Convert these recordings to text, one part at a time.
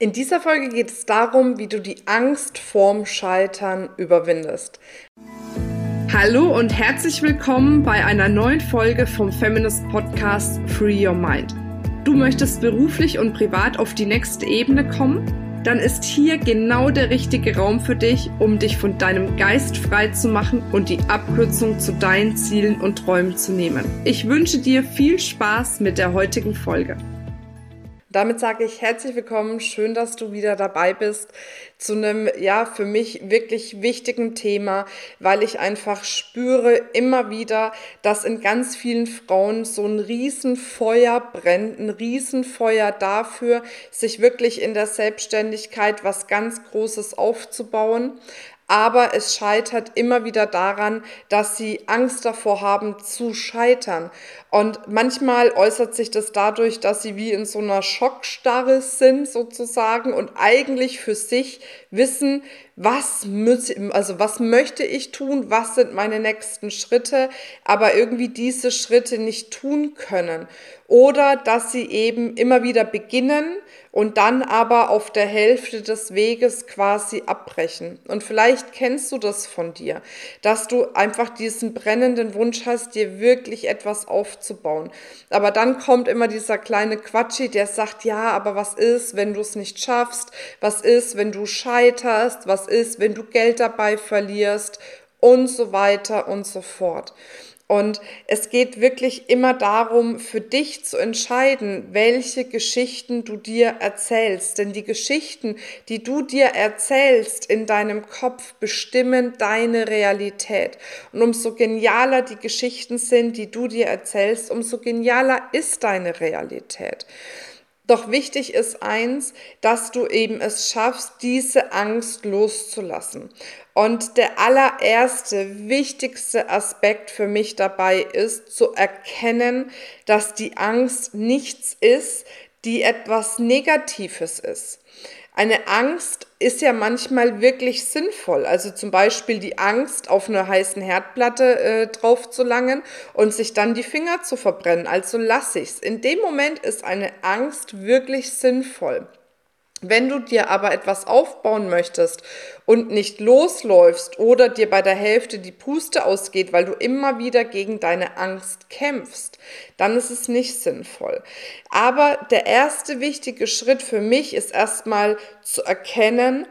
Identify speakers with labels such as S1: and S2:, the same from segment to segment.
S1: In dieser Folge geht es darum, wie du die Angst vorm Scheitern überwindest. Hallo und herzlich willkommen bei einer neuen Folge vom Feminist Podcast Free Your Mind. Du möchtest beruflich und privat auf die nächste Ebene kommen? Dann ist hier genau der richtige Raum für dich, um dich von deinem Geist frei zu machen und die Abkürzung zu deinen Zielen und Träumen zu nehmen. Ich wünsche dir viel Spaß mit der heutigen Folge. Damit sage ich herzlich willkommen, schön, dass du wieder dabei bist zu einem, ja, für mich wirklich wichtigen Thema, weil ich einfach spüre immer wieder, dass in ganz vielen Frauen so ein Riesenfeuer brennt, ein Riesenfeuer dafür, sich wirklich in der Selbstständigkeit was ganz Großes aufzubauen aber es scheitert immer wieder daran, dass sie Angst davor haben zu scheitern. Und manchmal äußert sich das dadurch, dass sie wie in so einer Schockstarre sind sozusagen und eigentlich für sich wissen, was muss, also was möchte ich tun, was sind meine nächsten Schritte, aber irgendwie diese Schritte nicht tun können. Oder dass sie eben immer wieder beginnen und dann aber auf der Hälfte des Weges quasi abbrechen. Und vielleicht kennst du das von dir, dass du einfach diesen brennenden Wunsch hast, dir wirklich etwas aufzubauen. Aber dann kommt immer dieser kleine Quatschi, der sagt, ja, aber was ist, wenn du es nicht schaffst? Was ist, wenn du scheiterst? Was ist, wenn du Geld dabei verlierst? Und so weiter und so fort. Und es geht wirklich immer darum, für dich zu entscheiden, welche Geschichten du dir erzählst. Denn die Geschichten, die du dir erzählst in deinem Kopf, bestimmen deine Realität. Und umso genialer die Geschichten sind, die du dir erzählst, umso genialer ist deine Realität. Doch wichtig ist eins, dass du eben es schaffst, diese Angst loszulassen. Und der allererste, wichtigste Aspekt für mich dabei ist, zu erkennen, dass die Angst nichts ist, die etwas Negatives ist. Eine Angst ist ja manchmal wirklich sinnvoll. Also zum Beispiel die Angst, auf einer heißen Herdplatte äh, drauf zu langen und sich dann die Finger zu verbrennen. Also lass ich's. In dem Moment ist eine Angst wirklich sinnvoll. Wenn du dir aber etwas aufbauen möchtest und nicht losläufst oder dir bei der Hälfte die Puste ausgeht, weil du immer wieder gegen deine Angst kämpfst, dann ist es nicht sinnvoll. Aber der erste wichtige Schritt für mich ist erstmal zu erkennen,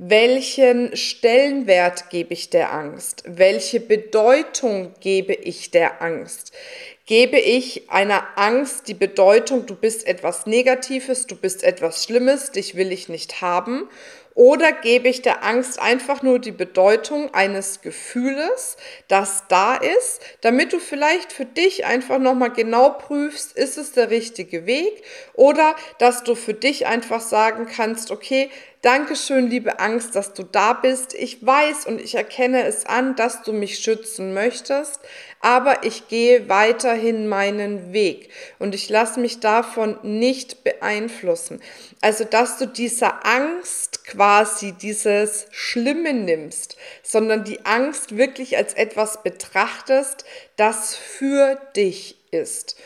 S1: welchen Stellenwert gebe ich der Angst? Welche Bedeutung gebe ich der Angst? Gebe ich einer Angst die Bedeutung, du bist etwas Negatives, du bist etwas Schlimmes, dich will ich nicht haben? Oder gebe ich der Angst einfach nur die Bedeutung eines Gefühles, das da ist, damit du vielleicht für dich einfach nochmal genau prüfst, ist es der richtige Weg? Oder dass du für dich einfach sagen kannst, okay, Dankeschön, liebe Angst, dass du da bist. Ich weiß und ich erkenne es an, dass du mich schützen möchtest, aber ich gehe weiterhin meinen Weg und ich lasse mich davon nicht beeinflussen. Also, dass du dieser Angst quasi dieses Schlimme nimmst, sondern die Angst wirklich als etwas betrachtest, das für dich ist.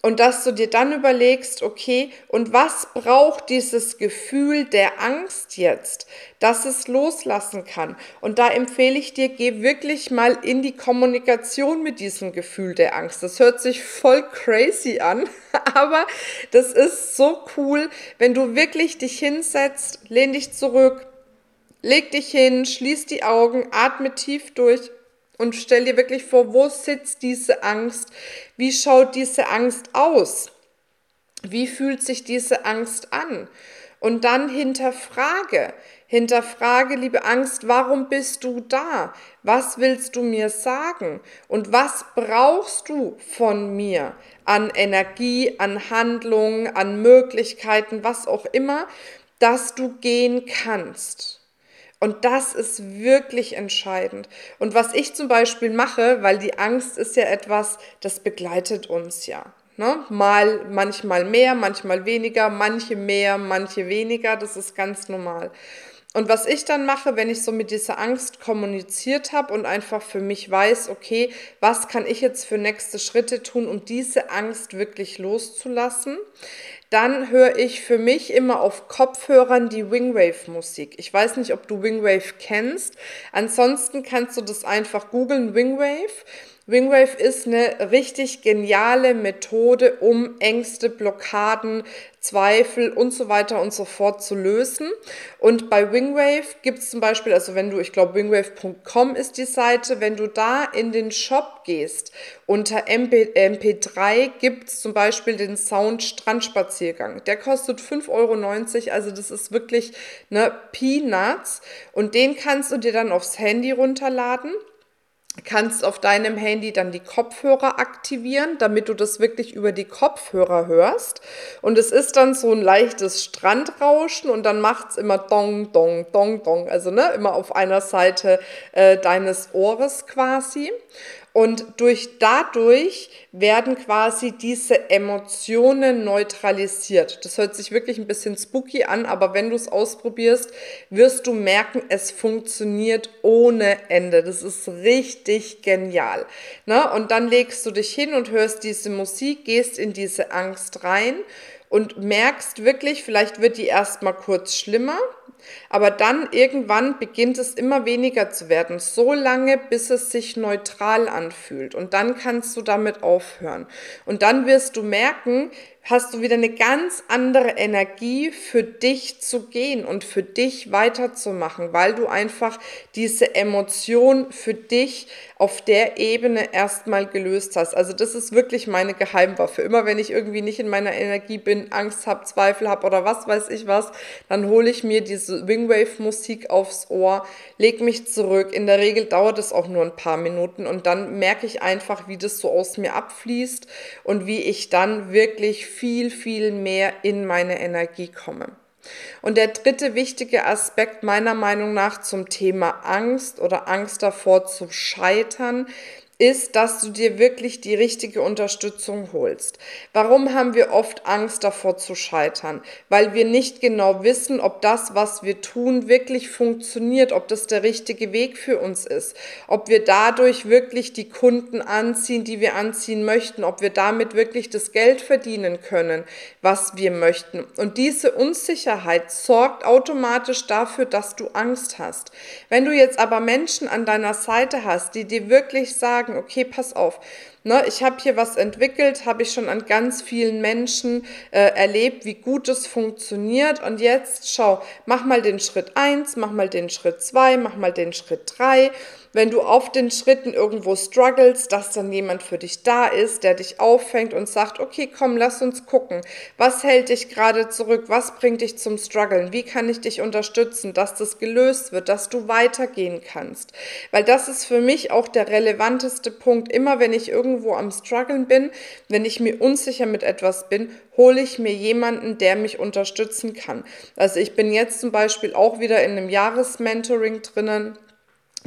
S1: Und dass du dir dann überlegst, okay, und was braucht dieses Gefühl der Angst jetzt, dass es loslassen kann? Und da empfehle ich dir, geh wirklich mal in die Kommunikation mit diesem Gefühl der Angst. Das hört sich voll crazy an, aber das ist so cool, wenn du wirklich dich hinsetzt, lehn dich zurück, leg dich hin, schließ die Augen, atme tief durch und stell dir wirklich vor, wo sitzt diese Angst? Wie schaut diese Angst aus? Wie fühlt sich diese Angst an? Und dann hinterfrage, hinterfrage, liebe Angst, warum bist du da? Was willst du mir sagen? Und was brauchst du von mir an Energie, an Handlungen, an Möglichkeiten, was auch immer, dass du gehen kannst? Und das ist wirklich entscheidend. Und was ich zum Beispiel mache, weil die Angst ist ja etwas, das begleitet uns ja. Ne? Mal, manchmal mehr, manchmal weniger, manche mehr, manche weniger, das ist ganz normal. Und was ich dann mache, wenn ich so mit dieser Angst kommuniziert habe und einfach für mich weiß, okay, was kann ich jetzt für nächste Schritte tun, um diese Angst wirklich loszulassen, dann höre ich für mich immer auf Kopfhörern die Wingwave-Musik. Ich weiß nicht, ob du Wingwave kennst. Ansonsten kannst du das einfach googeln, Wingwave. Wingwave ist eine richtig geniale Methode, um Ängste, Blockaden, Zweifel und so weiter und so fort zu lösen. Und bei Wingwave gibt es zum Beispiel, also wenn du, ich glaube, wingwave.com ist die Seite, wenn du da in den Shop gehst, unter MP, MP3 gibt es zum Beispiel den Sound Strandspaziergang. Der kostet 5,90 Euro, also das ist wirklich ne, Peanuts. Und den kannst du dir dann aufs Handy runterladen kannst auf deinem Handy dann die Kopfhörer aktivieren, damit du das wirklich über die Kopfhörer hörst. Und es ist dann so ein leichtes Strandrauschen und dann macht es immer dong, dong, dong, dong. Also ne, immer auf einer Seite äh, deines Ohres quasi. Und durch, dadurch werden quasi diese Emotionen neutralisiert. Das hört sich wirklich ein bisschen spooky an, aber wenn du es ausprobierst, wirst du merken, es funktioniert ohne Ende. Das ist richtig genial. Ne? Und dann legst du dich hin und hörst diese Musik, gehst in diese Angst rein und merkst wirklich, vielleicht wird die erstmal kurz schlimmer aber dann irgendwann beginnt es immer weniger zu werden, so lange, bis es sich neutral anfühlt. Und dann kannst du damit aufhören. Und dann wirst du merken, hast du wieder eine ganz andere Energie für dich zu gehen und für dich weiterzumachen, weil du einfach diese Emotion für dich auf der Ebene erstmal gelöst hast. Also das ist wirklich meine Geheimwaffe. Immer wenn ich irgendwie nicht in meiner Energie bin, Angst habe, Zweifel habe oder was weiß ich was, dann hole ich mir diese Wingwave-Musik aufs Ohr, leg mich zurück. In der Regel dauert es auch nur ein paar Minuten und dann merke ich einfach, wie das so aus mir abfließt und wie ich dann wirklich viel, viel mehr in meine Energie komme. Und der dritte wichtige Aspekt meiner Meinung nach zum Thema Angst oder Angst davor zu scheitern ist, dass du dir wirklich die richtige Unterstützung holst. Warum haben wir oft Angst davor zu scheitern? Weil wir nicht genau wissen, ob das, was wir tun, wirklich funktioniert, ob das der richtige Weg für uns ist, ob wir dadurch wirklich die Kunden anziehen, die wir anziehen möchten, ob wir damit wirklich das Geld verdienen können, was wir möchten. Und diese Unsicherheit sorgt automatisch dafür, dass du Angst hast. Wenn du jetzt aber Menschen an deiner Seite hast, die dir wirklich sagen, sagen, okay, pass auf, ne, ich habe hier was entwickelt, habe ich schon an ganz vielen Menschen äh, erlebt, wie gut es funktioniert. Und jetzt schau, mach mal den Schritt 1, mach mal den Schritt 2, mach mal den Schritt 3 wenn du auf den Schritten irgendwo struggles, dass dann jemand für dich da ist, der dich auffängt und sagt, okay, komm, lass uns gucken. Was hält dich gerade zurück? Was bringt dich zum Struggeln? Wie kann ich dich unterstützen, dass das gelöst wird, dass du weitergehen kannst? Weil das ist für mich auch der relevanteste Punkt. Immer wenn ich irgendwo am struggeln bin, wenn ich mir unsicher mit etwas bin, hole ich mir jemanden, der mich unterstützen kann. Also ich bin jetzt zum Beispiel auch wieder in einem Jahresmentoring drinnen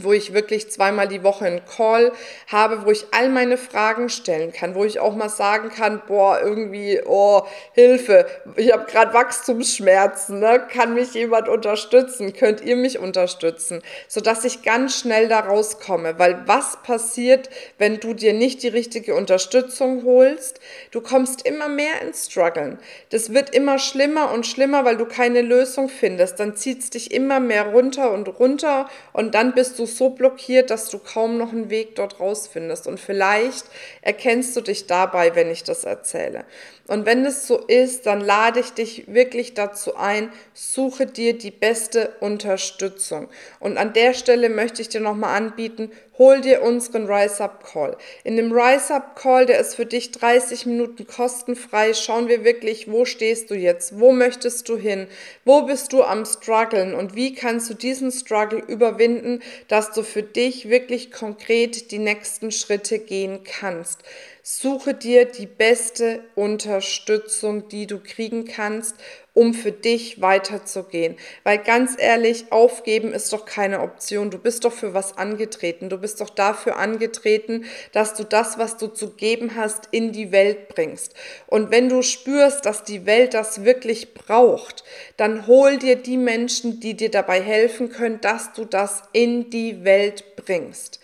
S1: wo ich wirklich zweimal die Woche einen Call habe, wo ich all meine Fragen stellen kann, wo ich auch mal sagen kann, boah, irgendwie, oh, Hilfe, ich habe gerade Wachstumsschmerzen, ne? kann mich jemand unterstützen, könnt ihr mich unterstützen, sodass ich ganz schnell da rauskomme, weil was passiert, wenn du dir nicht die richtige Unterstützung holst? Du kommst immer mehr ins Struggeln. Das wird immer schlimmer und schlimmer, weil du keine Lösung findest. Dann zieht es dich immer mehr runter und runter und dann bist du so blockiert, dass du kaum noch einen Weg dort rausfindest. Und vielleicht erkennst du dich dabei, wenn ich das erzähle. Und wenn es so ist, dann lade ich dich wirklich dazu ein, suche dir die beste Unterstützung. Und an der Stelle möchte ich dir nochmal anbieten, hol dir unseren Rise Up Call. In dem Rise Up Call, der ist für dich 30 Minuten kostenfrei, schauen wir wirklich, wo stehst du jetzt? Wo möchtest du hin? Wo bist du am struggeln? Und wie kannst du diesen Struggle überwinden, dass du für dich wirklich konkret die nächsten Schritte gehen kannst? Suche dir die beste Unterstützung, die du kriegen kannst, um für dich weiterzugehen. Weil ganz ehrlich, aufgeben ist doch keine Option. Du bist doch für was angetreten. Du bist doch dafür angetreten, dass du das, was du zu geben hast, in die Welt bringst. Und wenn du spürst, dass die Welt das wirklich braucht, dann hol dir die Menschen, die dir dabei helfen können, dass du das in die Welt bringst.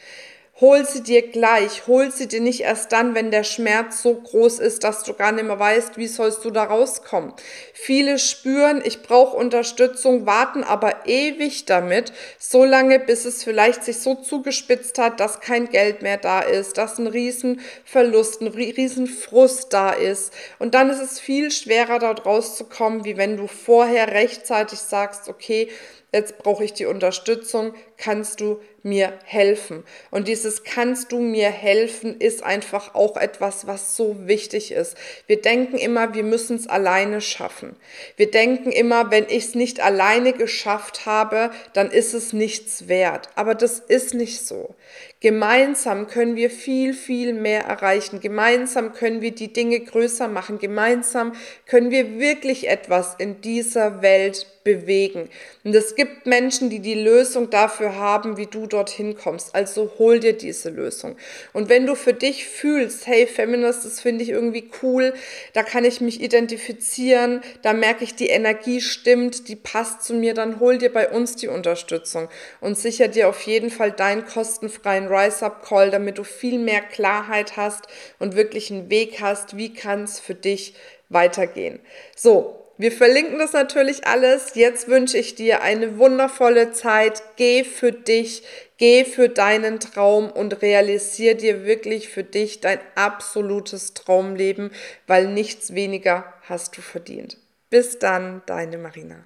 S1: Hol sie dir gleich, hol sie dir nicht erst dann, wenn der Schmerz so groß ist, dass du gar nicht mehr weißt, wie sollst du da rauskommen. Viele spüren, ich brauche Unterstützung, warten aber ewig damit, so lange, bis es vielleicht sich so zugespitzt hat, dass kein Geld mehr da ist, dass ein Riesenverlust, ein Riesenfrust da ist. Und dann ist es viel schwerer, dort rauszukommen, wie wenn du vorher rechtzeitig sagst, okay, jetzt brauche ich die Unterstützung, kannst du mir helfen? Und dieses kannst du mir helfen ist einfach auch etwas, was so wichtig ist. Wir denken immer, wir müssen es alleine schaffen. Wir denken immer, wenn ich es nicht alleine geschafft habe, dann ist es nichts wert. Aber das ist nicht so. Gemeinsam können wir viel, viel mehr erreichen. Gemeinsam können wir die Dinge größer machen. Gemeinsam können wir wirklich etwas in dieser Welt bewegen. Und es gibt Menschen, die die Lösung dafür haben, wie du dorthin kommst. Also hol dir diese Lösung. Und wenn du für dich fühlst, hey, Feminist, das finde ich irgendwie cool, da kann ich mich identifizieren, da merke ich, die Energie stimmt, die passt zu mir, dann hol dir bei uns die Unterstützung und sicher dir auf jeden Fall deinen kostenfreien Rise-Up-Call, damit du viel mehr Klarheit hast und wirklich einen Weg hast, wie kann es für dich weitergehen. So, wir verlinken das natürlich alles. Jetzt wünsche ich dir eine wundervolle Zeit. Geh für dich, geh für deinen Traum und realisier dir wirklich für dich dein absolutes Traumleben, weil nichts weniger hast du verdient. Bis dann, deine Marina.